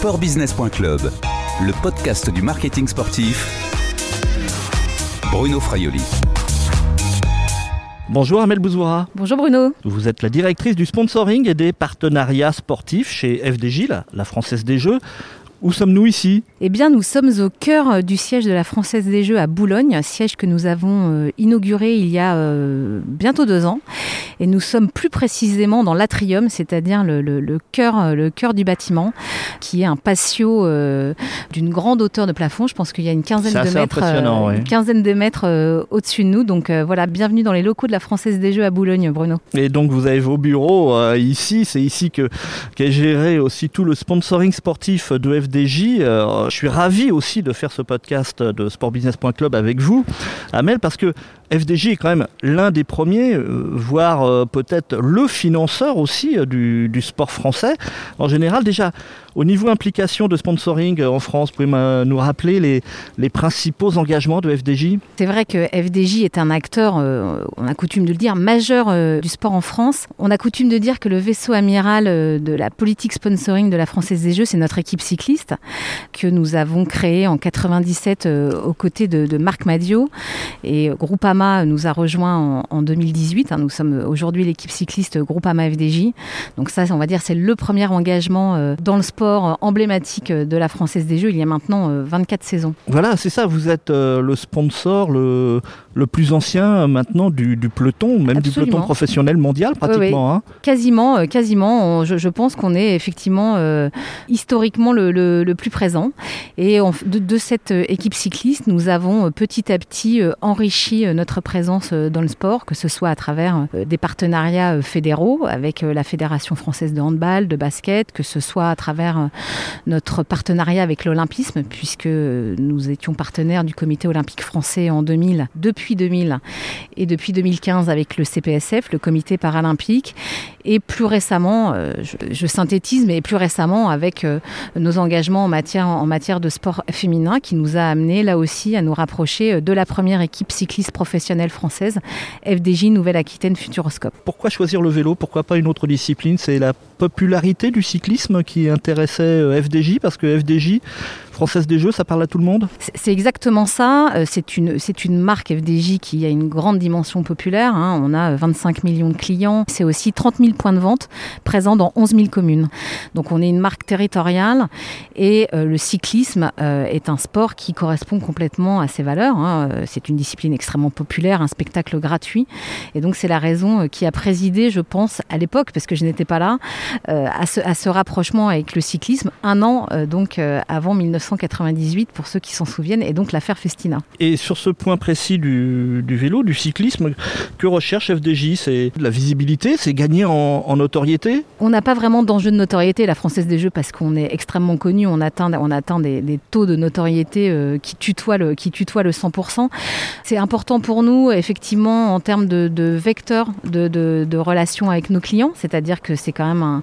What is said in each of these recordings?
Sportbusiness.club, le podcast du marketing sportif. Bruno Fraioli. Bonjour Amel Bouzoura. Bonjour Bruno. Vous êtes la directrice du sponsoring et des partenariats sportifs chez FDJ, la, la Française des Jeux. Où sommes-nous ici? Eh bien, nous sommes au cœur euh, du siège de la Française des Jeux à Boulogne, siège que nous avons euh, inauguré il y a euh, bientôt deux ans. Et nous sommes plus précisément dans l'atrium, c'est-à-dire le, le, le, cœur, le cœur du bâtiment, qui est un patio euh, d'une grande hauteur de plafond. Je pense qu'il y a une quinzaine de mètres, euh, ouais. une quinzaine de mètres au-dessus de nous. Donc voilà, bienvenue dans les locaux de la Française des Jeux à Boulogne, Bruno. Et donc vous avez vos bureaux ici, c'est ici que qu'est géré aussi tout le sponsoring sportif de FDJ FDJ. Euh, je suis ravi aussi de faire ce podcast de sportbusiness.club avec vous, Amel, parce que FDJ est quand même l'un des premiers, euh, voire euh, peut-être le financeur aussi euh, du, sport français. En général, déjà, au niveau implication de sponsoring en France, pouvez nous rappeler les, principaux engagements de FDJ C'est vrai que FDJ est un acteur, on a coutume de le dire, majeur du sport en France. On a coutume de dire que le vaisseau amiral de la politique sponsoring de la Française des Jeux, c'est notre équipe cycliste que nous avons créée en 97 aux côtés de, de Marc Madio. Et Groupama nous a rejoint en, en 2018. Hein, nous sommes aujourd'hui l'équipe cycliste Groupama FDJ. Donc ça, on va dire, c'est le premier engagement dans le sport emblématique de la Française des Jeux il y a maintenant 24 saisons. Voilà, c'est ça, vous êtes le sponsor le, le plus ancien maintenant du, du peloton, même Absolument. du peloton professionnel mondial pratiquement. Oui, oui. Hein quasiment, quasiment. On, je, je, pense qu'on est effectivement euh, historiquement le, le, le, plus présent. Et on, de, de, cette équipe cycliste, nous avons petit à petit euh, enrichi notre présence dans le sport, que ce soit à travers euh, des partenariats fédéraux avec la Fédération française de handball, de basket, que ce soit à travers notre partenariat avec l'Olympisme, puisque nous étions partenaires du Comité olympique français en 2000 depuis 2000 et depuis 2015 avec le CPSF, le Comité paralympique, et plus récemment, euh, je, synthétise, mais plus récemment avec euh, nos engagements en matière, en matière de sport féminin qui nous a amené là aussi à nous rapprocher de la première équipe cycliste professionnelle française, FDJ Nouvelle-Aquitaine Futuroscope. Pourquoi choisir le vélo? Pourquoi pas une autre discipline? C'est la popularité du cyclisme qui intéressait euh, FDJ parce que FDJ Française des Jeux, ça parle à tout le monde? C'est exactement ça. Euh, c'est une, une marque FDJ qui a une grande dimension populaire. Hein. On a 25 millions de clients. C'est aussi 30 000 points de vente présents dans 11 000 communes. Donc on est une marque territoriale et euh, le cyclisme euh, est un sport qui correspond complètement à ses valeurs. Hein. C'est une discipline extrêmement populaire, un spectacle gratuit. Et donc c'est la raison qui a présidé, je pense, à l'époque, parce que je n'étais pas là, à ce, à, ce, rapprochement avec le cyclisme un an donc avant 1900 1998 pour ceux qui s'en souviennent et donc l'affaire Festina. Et sur ce point précis du, du vélo, du cyclisme, que recherche FDJ C'est de la visibilité, c'est gagner en, en, notoriété? On n'a pas vraiment d'enjeu de notoriété, la Française des Jeux, parce qu'on est extrêmement connu, on atteint, on atteint des, des taux de notoriété euh, qui, tutoient le, qui tutoient le 100%. C'est important pour nous, effectivement, en termes de, de vecteur de, de, de relations avec nos clients, c'est-à-dire que c'est quand même un,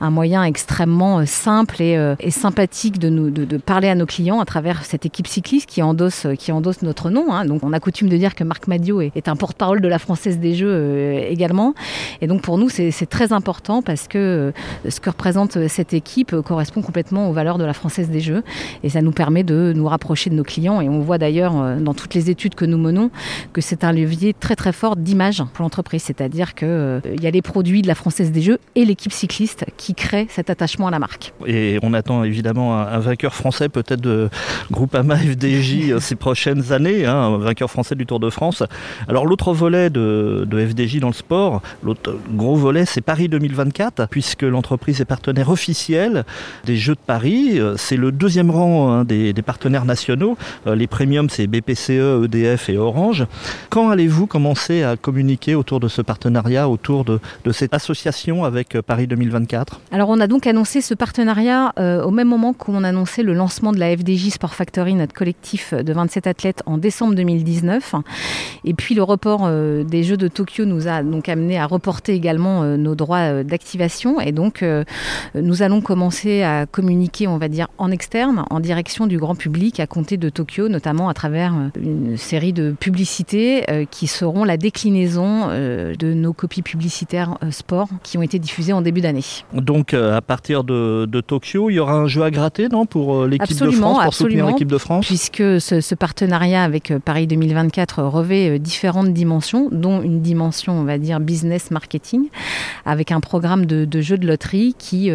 un, moyen extrêmement simple et, euh, sympathique de, parler à nos clients à travers cette équipe cycliste qui endosse, endosse notre nom. Hein. Donc on a coutume de dire que Marc Madio est, un porte-parole de la Française des Jeux euh, également. Et donc pour nous c'est très important parce que euh, ce que représente cette équipe euh, correspond complètement aux valeurs de la Française des Jeux. Et ça nous permet de nous rapprocher de nos clients. Et on voit d'ailleurs euh, dans toutes les études que nous menons que c'est un levier très très fort d'image pour l'entreprise. C'est-à-dire qu'il euh, y a les produits de la Française des Jeux et l'équipe cycliste qui crée cet attachement à la marque. Et on attend évidemment un, un vainqueur français peut-être de Groupama FDJ ces prochaines années, hein, un vainqueur français du Tour de France. Alors l'autre volet de, de, FDJ dans le sport, l'autre gros volet, c'est Paris 2024, puisque l'entreprise est partenaire officiel des Jeux de Paris. C'est le deuxième rang hein, des, des, partenaires nationaux. Les premiums, c'est BPCE, EDF et Orange. Quand allez-vous commencer à communiquer autour de ce partenariat, autour de, de cette association avec Paris 2024 Alors on a donc annoncé ce partenariat euh, au même moment qu'on annonçait le lancement de la FDJ Sport Factory, notre collectif de 27 athlètes en décembre 2019. Et puis le report euh, des Jeux de Tokyo nous a donc amené à reporter également euh, nos droits euh, d'activation. Et donc euh, nous allons commencer à communiquer, on va dire, en externe, en direction du grand public à compter de Tokyo, notamment à travers euh, une série de publicités euh, qui seront la déclinaison euh, de nos copies publicitaires sport qui ont été diffusées en début l'année. Donc à partir de, Tokyo, il y aura un jeu à gratter non, pour l'équipe de France, pour soutenir l'équipe de France Puisque ce, ce, partenariat avec Paris 2024 revêt différentes dimensions, dont une dimension, on va dire, business marketing, avec un programme de, de jeux de loterie qui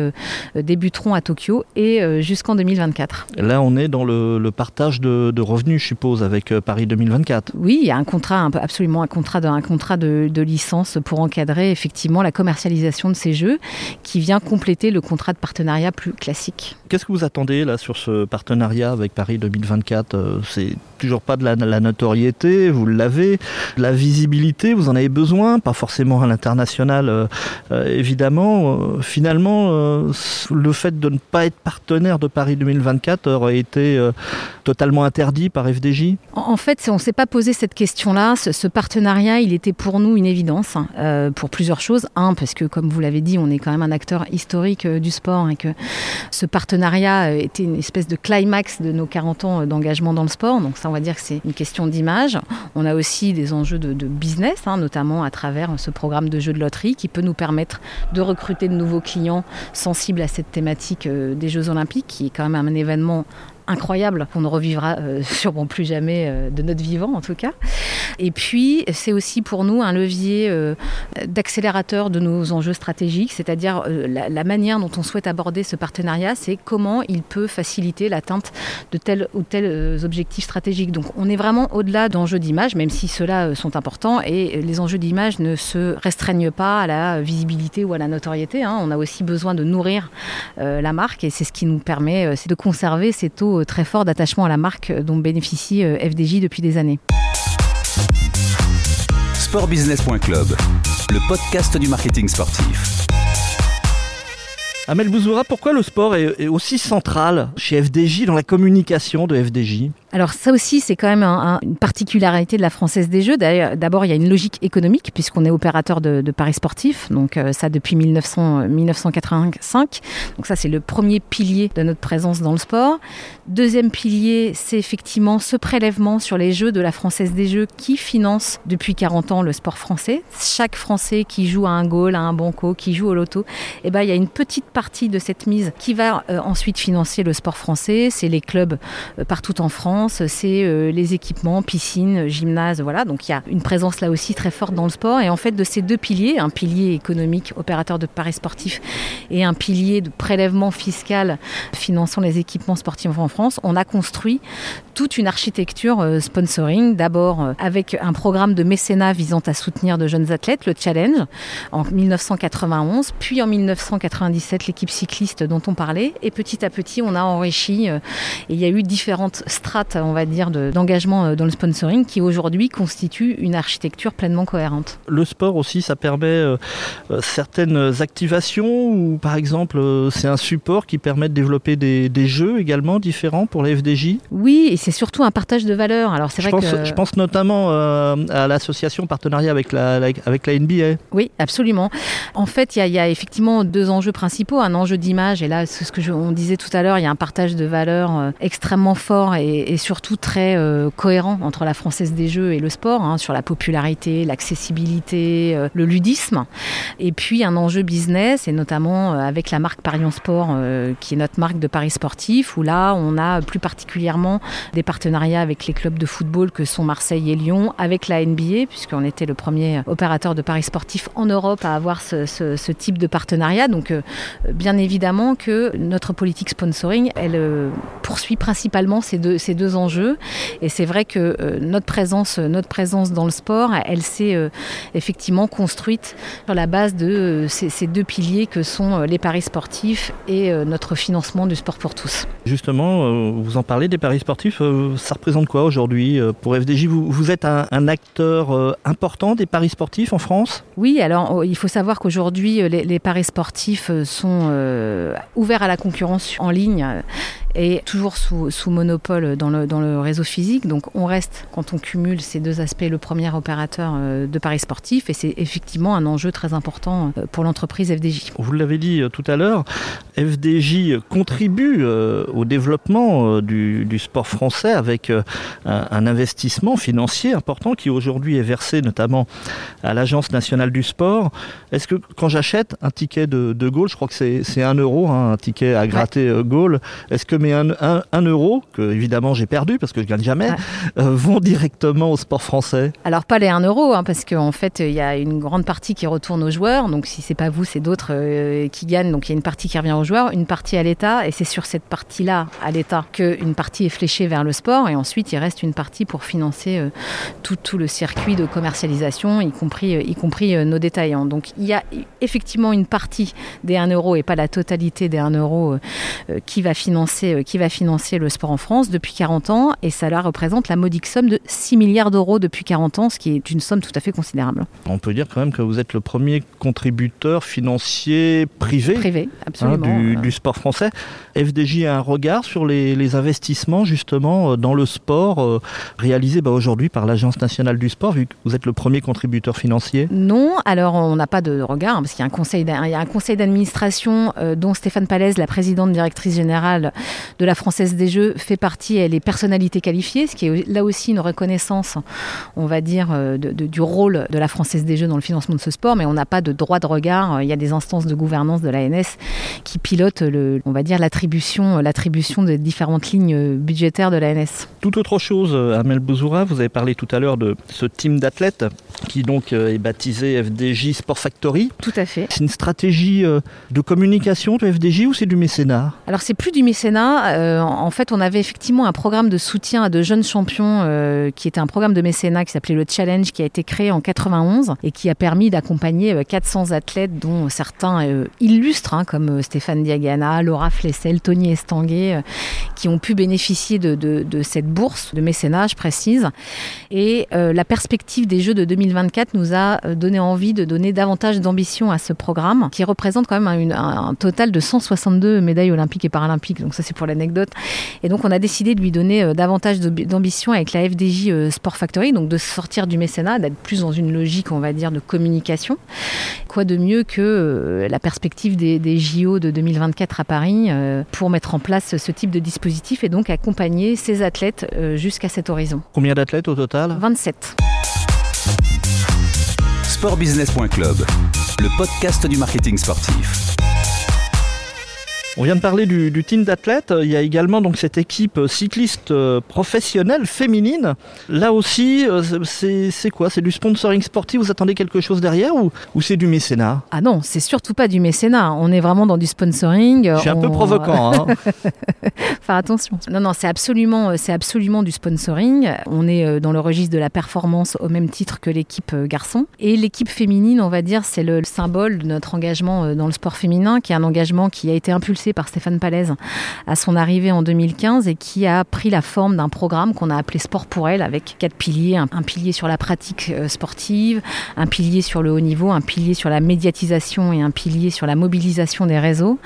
débuteront à Tokyo et jusqu'en 2024. Là, on est dans le, partage de, revenus, je suppose, avec Paris 2024. Oui, il y a un contrat, absolument un contrat, de, un contrat de, de licence pour encadrer effectivement la commercialisation de ces jeux, qui vient compléter le contrat de partenariat plus classique. Qu'est-ce que vous attendez là sur ce partenariat avec Paris 2024 euh, C'est toujours pas de la, notoriété, vous l'avez, de la visibilité, vous en avez besoin, pas forcément à l'international euh, euh, évidemment. finalement, le fait de ne pas être partenaire de Paris 2024 aurait été totalement interdit par FDJ En fait, on ne s'est pas posé cette question-là. Ce, partenariat, il était pour nous une évidence hein, pour plusieurs choses. Un, parce que comme vous l'avez dit, on est quand même un acteur historique du sport et que ce partenariat euh, était une espèce de climax de nos 40 ans euh, d'engagement dans le sport. Donc ça, on va dire que c'est une question d'image. On a aussi des enjeux de, business, hein, notamment à travers ce programme de jeux de loterie qui peut nous permettre de recruter de nouveaux clients sensibles à cette thématique euh, des Jeux olympiques, qui est quand même un événement incroyable qu'on ne revivra sûrement plus jamais de notre vivant en tout cas. Et puis, c'est aussi pour nous un levier euh, d'accélérateur de nos enjeux stratégiques, c'est-à-dire euh, la, manière dont on souhaite aborder ce partenariat, c'est comment il peut faciliter l'atteinte de tels ou tels euh, objectifs stratégiques. Donc, on est vraiment au-delà d'enjeux d'image, même si ceux-là sont importants, et les enjeux d'image ne se restreignent pas à la visibilité ou à la notoriété. Hein. On a aussi besoin de nourrir la marque, et c'est ce qui nous permet de conserver ces taux très forts d'attachement à la marque dont bénéficie FDJ depuis des années sportbusiness.club, le podcast du marketing sportif. Amel Bouzoura, pourquoi le sport est, aussi central chez FDJ dans la communication de FDJ alors ça aussi, c'est quand même une particularité de la Française des Jeux. D'abord, il y a une logique économique puisqu'on est opérateur de, paris sportifs, donc euh, ça depuis 1900, 1985. Donc ça, c'est le premier pilier de notre présence dans le sport. Deuxième pilier, c'est effectivement ce prélèvement sur les Jeux de la Française des Jeux qui finance depuis 40 ans le sport français. Chaque Français qui joue à un goal, à un banco, qui joue au loto, eh ben, il y a une petite partie de cette mise qui va euh, ensuite financer le sport français. C'est les clubs euh, partout en France c'est euh, les équipements, piscine, gymnase, voilà. Donc il y a une présence là aussi très forte dans le sport. Et en fait, de ces deux piliers, un pilier économique, opérateur de paris sportifs, et un pilier de prélèvement fiscal finançant les équipements sportifs en France, on a construit toute une architecture euh, sponsoring. D'abord euh, avec un programme de mécénat visant à soutenir de jeunes athlètes, le Challenge, en 1991, puis en 1997 l'équipe cycliste dont on parlait. Et petit à petit, on a enrichi. et il y a eu différentes strates on va dire, d'engagement euh, dans le sponsoring qui aujourd'hui constitue une architecture pleinement cohérente. Le sport aussi, ça permet euh, euh, certaines activations ou par exemple c'est un support qui permet de développer des, jeux également différents pour les FDJ Oui, et c'est surtout un partage de valeurs. Alors c'est vrai pense, que... je pense notamment à l'association partenariat avec la, avec la NBA. Oui, absolument. En fait, il y, a effectivement deux enjeux principaux. Un enjeu d'image, et là, c'est ce que je, on disait tout à l'heure, il y a un partage de valeurs extrêmement fort et, surtout très euh, cohérent entre la Française des Jeux et le sport, hein, sur la popularité, l'accessibilité, euh, le ludisme. Et puis un enjeu business, et notamment euh, avec la marque Parion Sport, qui est notre marque de paris sportif, où là, on a plus particulièrement des partenariats avec les clubs de football que sont Marseille et Lyon, avec la NBA, puisqu'on était le premier opérateur de paris sportifs en Europe à avoir ce, ce type de partenariat. Donc, bien évidemment que notre politique sponsoring, elle poursuit principalement ces deux, ces deux enjeux. Et c'est vrai que euh, notre, présence, notre présence dans le sport, elle s'est euh, effectivement construite sur la base de euh, ces, deux piliers que sont les paris sportifs et notre financement du sport pour tous. Justement, vous en parlez des paris sportifs, ça représente quoi aujourd'hui pour FDJ vous, vous, êtes un, acteur important des paris sportifs en France? Oui, alors oh, il faut savoir qu'aujourd'hui, les, paris sportifs sont ouverts à la concurrence en ligne et toujours sous, sous monopole dans le, dans le réseau physique. Donc on reste, quand on cumule ces deux aspects, le premier opérateur euh, de paris sportifs et c'est effectivement un enjeu très important euh, pour l'entreprise FDJ. Vous l'avez dit euh, tout à l'heure, FDJ contribue au développement du, sport français avec un, investissement financier important qui aujourd'hui est versé notamment à l'Agence nationale du sport. Est-ce que quand j'achète un ticket de, de Gaulle, je crois que c'est 1 euro, hein, un ticket à gratter ouais. Gaulle, est-ce que mes 1 euro, que évidemment j'ai perdu parce que je gagne jamais, vont directement au sport français. Alors pas les 1 euro, hein, parce qu'en fait il y a une grande partie qui retourne aux joueurs, donc si c'est pas vous, c'est d'autres euh, qui gagnent, donc il y a une partie qui revient aux joueurs, une partie à l'État, et c'est sur cette partie-là, à l'État, qu'une partie est fléchée vers le sport, et ensuite il reste une partie pour financer euh, tout, tout, le circuit de commercialisation, y compris, euh, y compris nos détaillants. Donc il y a effectivement une partie des 1 euro et pas la totalité des 1 euro qui, va financer, qui va financer le sport en France depuis 40 ans, et ça là représente la modique somme de 6 milliards d'euros depuis 40 ans, ce qui est une somme tout à fait considérable. On peut dire quand même que vous êtes le premier contributeur financier privé, privé absolument. Hein, du, du, sport français. FDJ a un regard sur les, les investissements justement dans le sport euh, réalisés bah, aujourd'hui par l'Agence nationale du sport, vu que vous êtes le premier contributeur financier Non, alors on n'a pas de regard, parce qu'il y a un conseil, un conseil d'administration euh, dont Stéphane Palaise, la présidente directrice générale de la Française des Jeux, fait partie, elle est personnalité qualifiée, ce qui est là aussi une reconnaissance, on va dire, de, de, du rôle de la Française des Jeux dans le financement de ce sport, mais on n'a pas de droit de regard. Il y a des instances de gouvernance de l'ANS qui pilotent, le, on va dire, l'attribution, l'attribution des différentes lignes budgétaires de l'ANS. Tout autre chose, Amel Bouzoura, vous avez parlé tout à l'heure de ce team d'athlètes qui donc est baptisé FDJ Sport Factory. Tout à fait. C'est une stratégie de communication de FDJ ou c'est du mécénat? Alors c'est plus du mécénat. Euh, en fait, on avait effectivement un programme de soutien à de jeunes champions euh, qui était un programme de mécénat qui s'appelait le Challenge qui a été créé en 91 et qui a permis d'accompagner 400 athlètes dont certains euh, illustres hein, comme Stéphane Diagana, Laura Flessel, Tony Estanguet qui ont pu bénéficier de, cette bourse de mécénat, je précise. Et la perspective des Jeux de 2024 nous a donné envie de donner davantage d'ambition à ce programme qui représente quand même un total de 162 médailles olympiques et paralympiques. Donc ça c'est pour l'anecdote. Et donc on a décidé de lui donner euh, davantage d'ambition avec la FDJ euh, Sport Factory, donc de sortir du mécénat, d'être plus dans une logique, on va dire, de communication. Quoi de mieux que euh, la perspective des, des JO de 2024 à Paris pour mettre en place ce type de dispositif et donc accompagner ces athlètes jusqu'à cet horizon. Combien d'athlètes au total? 27. Sportbusiness.club, le podcast du marketing sportif. On vient de parler du, du team d'athlètes. Il y a également donc cette équipe cycliste professionnelle féminine. Là aussi, c'est quoi? C'est du sponsoring sportif? Vous attendez quelque chose derrière ou, ou c'est du mécénat? Ah non, c'est surtout pas du mécénat. On est vraiment dans du sponsoring. Je suis un on... peu provocant. Hein Faire attention. Non, non, c'est absolument, c'est absolument du sponsoring. On est dans le registre de la performance au même titre que l'équipe garçon. Et l'équipe féminine, on va dire, c'est le symbole de notre engagement dans le sport féminin, qui est un engagement qui a été impulsé par Stéphane Palaise à son arrivée en 2015 et qui a pris la forme d'un programme qu'on a appelé Sport pour elle avec quatre piliers. Un, pilier sur la pratique sportive, un pilier sur le haut niveau, un pilier sur la médiatisation et un pilier sur la mobilisation des réseaux.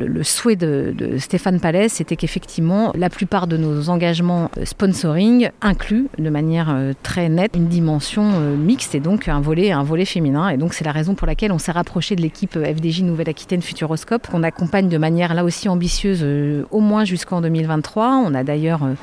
Le, souhait de, Stéphane Palaise, c'était qu'effectivement, la plupart de nos engagements sponsoring incluent de manière très nette une dimension mixte et donc un volet, un volet féminin. Et donc c'est la raison pour laquelle on s'est rapproché de l'équipe FDJ Nouvelle-Aquitaine Futuroscope qu'on accompagne de manière là aussi ambitieuse euh, au moins jusqu'en 2023. On a d'ailleurs euh,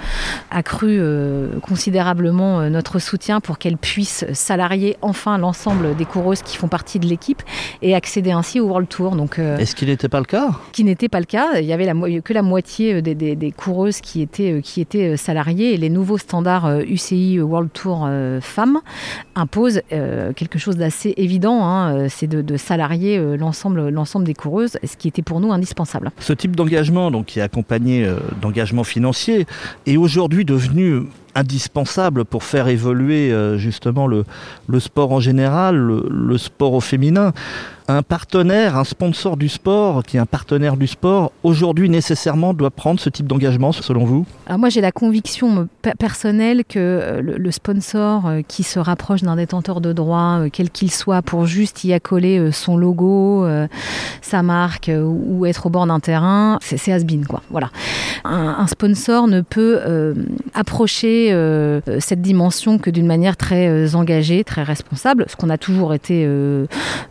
accru euh, considérablement notre soutien pour qu'elle puisse salarier enfin l'ensemble des coureuses qui font partie de l'équipe et accéder ainsi au World Tour. Donc, Est-ce qu'il n'était pas le cas? Qui n'était pas le cas. Il y avait la, que la moitié des, des, des, coureuses qui étaient, qui étaient salariées et les nouveaux standards UCI World Tour femmes imposent quelque chose d'assez évident, hein, c'est de, de, salarier l'ensemble des coureuses, ce qui était pour nous indispensable. Ce type d'engagement, qui est accompagné euh, d'engagement financier, est aujourd'hui devenu indispensable pour faire évoluer euh, justement le, sport en général, le sport au féminin un partenaire, un sponsor du sport, qui est un partenaire du sport, aujourd'hui nécessairement doit prendre ce type d'engagement, selon vous? Alors Moi, j'ai la conviction personnelle que le, le sponsor qui se rapproche d'un détenteur de droit, quel qu'il soit, pour juste y accoler son logo, sa marque ou être au bord d'un terrain, c'est has-been, quoi. Voilà. Un, sponsor ne peut euh, approcher cette dimension que d'une manière très engagée, très responsable, ce qu'on a toujours été,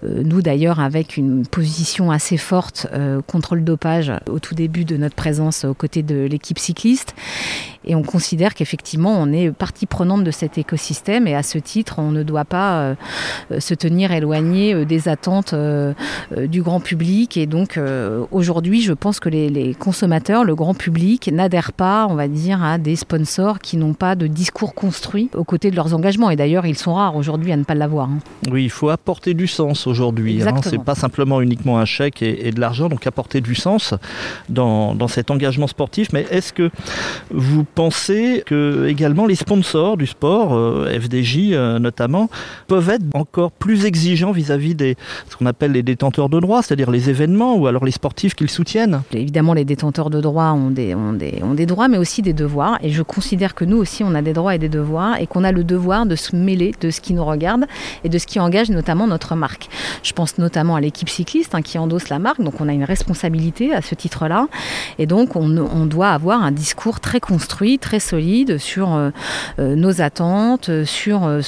nous d'ailleurs, avec une position assez forte contre le dopage au tout début de notre présence aux côtés de l'équipe cycliste. Et on considère qu'effectivement, on est partie prenante de cet écosystème et à ce titre, on ne doit pas euh, euh, se tenir éloigné euh, des attentes du grand public. Et donc, aujourd'hui, je pense que les, consommateurs, le grand public, n'adhèrent pas, on va dire, à des sponsors qui n'ont pas de discours construit aux côtés de leurs engagements. Et d'ailleurs, ils sont rares aujourd'hui à ne pas l'avoir. Hein. Oui, il faut apporter du sens aujourd'hui. Hein. C'est pas simplement uniquement un chèque et, de l'argent, donc apporter du sens dans, dans cet engagement sportif. Mais est-ce que vous pensez que également les sponsors du sport, euh, FDJ euh, notamment, peuvent être encore plus exigeants vis-à-vis des ce qu'on appelle les détenteurs de droits, c'est-à-dire les événements ou alors les sportifs qu'ils soutiennent Évidemment, les détenteurs de droits ont des, ont, des, ont des droits, mais aussi des devoirs. Et je considère que nous aussi, on a des droits et des devoirs, et qu'on a le devoir de se mêler de ce qui nous regarde et de ce qui engage notamment notre marque. Je pense notamment à l'équipe cycliste hein, qui endosse la marque, donc on a une responsabilité à ce titre-là, et donc on, on doit avoir un discours très construit très solide sur euh, euh, nos attentes, sur euh,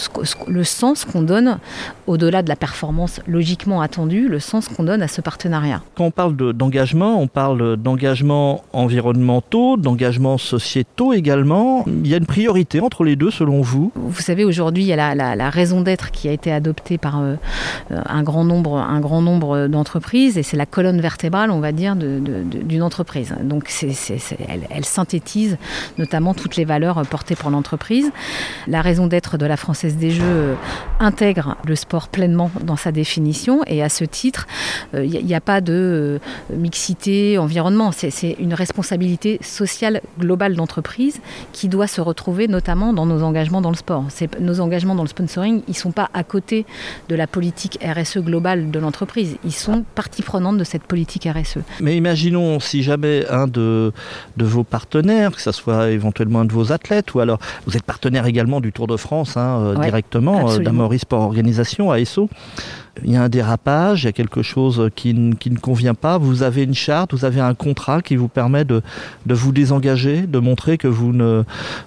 le sens qu'on donne au-delà de la performance logiquement attendue, le sens qu'on donne à ce partenariat. Quand on parle d'engagement, on parle d'engagement environnementaux, d'engagement sociétaux également. Il y a une priorité entre les deux selon vous? Vous savez, aujourd'hui, il y a la, raison d'être qui a été adoptée par un grand nombre, un grand nombre d'entreprises et c'est la colonne vertébrale, on va dire, d'une entreprise. Donc elle, synthétise notamment toutes les valeurs portées par l'entreprise. La raison d'être de la Française des Jeux intègre le sport pleinement dans sa définition et à ce titre, il euh, n'y a, pas de euh, mixité environnement. C'est une responsabilité sociale globale d'entreprise qui doit se retrouver notamment dans nos engagements dans le sport. Nos engagements dans le sponsoring, ils ne sont pas à côté de la politique RSE globale de l'entreprise. Ils sont partie prenante de cette politique RSE. Mais imaginons si jamais un de, de vos partenaires, que ce soit éventuellement un de vos athlètes, ou alors vous êtes partenaire également du Tour de France hein, euh, directement, euh, d'Amoris Sport Organisation, ASO. Il y a un dérapage, il y a quelque chose qui, qui, ne convient pas. Vous avez une charte, vous avez un contrat qui vous permet de, de vous désengager, de montrer que vous ne,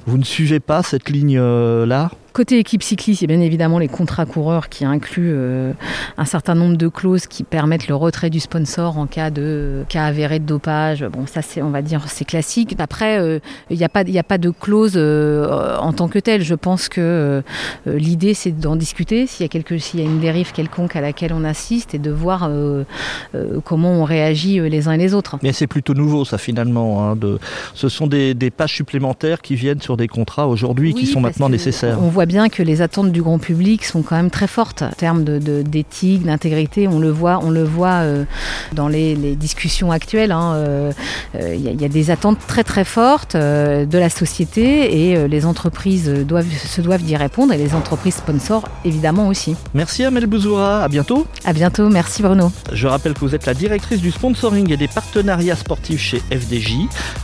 vous ne suivez pas cette ligne-là Côté équipe cycliste, il y a bien évidemment les contrats coureurs qui incluent euh, un certain nombre de clauses qui permettent le retrait du sponsor en cas de cas avéré de dopage. Bon, ça c'est, on va dire, c'est classique. Après, euh, il n'y a pas, il a pas de clause euh, en tant que telle. Je pense que l'idée c'est d'en discuter s'il y a quelque, s'il y a une dérive quelconque à laquelle on assiste et de voir comment on réagit les uns et les autres. Mais c'est plutôt nouveau, ça finalement. Hein, de, ce sont des, des, pages supplémentaires qui viennent sur des contrats aujourd'hui qui sont maintenant nécessaires bien que les attentes du grand public sont quand même très fortes en termes d'éthique, de, d'intégrité. On le voit, on le voit euh, dans les, discussions actuelles. Il hein, euh, euh, y, a des attentes très très fortes de la société et les entreprises doivent, se doivent d'y répondre et les entreprises sponsors évidemment aussi. Merci Amel Bouzoura, à bientôt. À bientôt, merci Bruno. Je rappelle que vous êtes la directrice du sponsoring et des partenariats sportifs chez FDJ.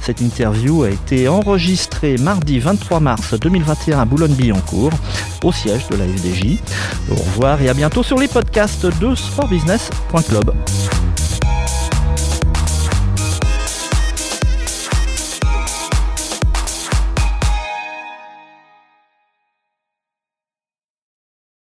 Cette interview a été enregistrée mardi 23 mars 2021 à Boulogne-Billancourt au siège de la FDJ. Au revoir et à bientôt sur les podcasts de sportbusiness.club.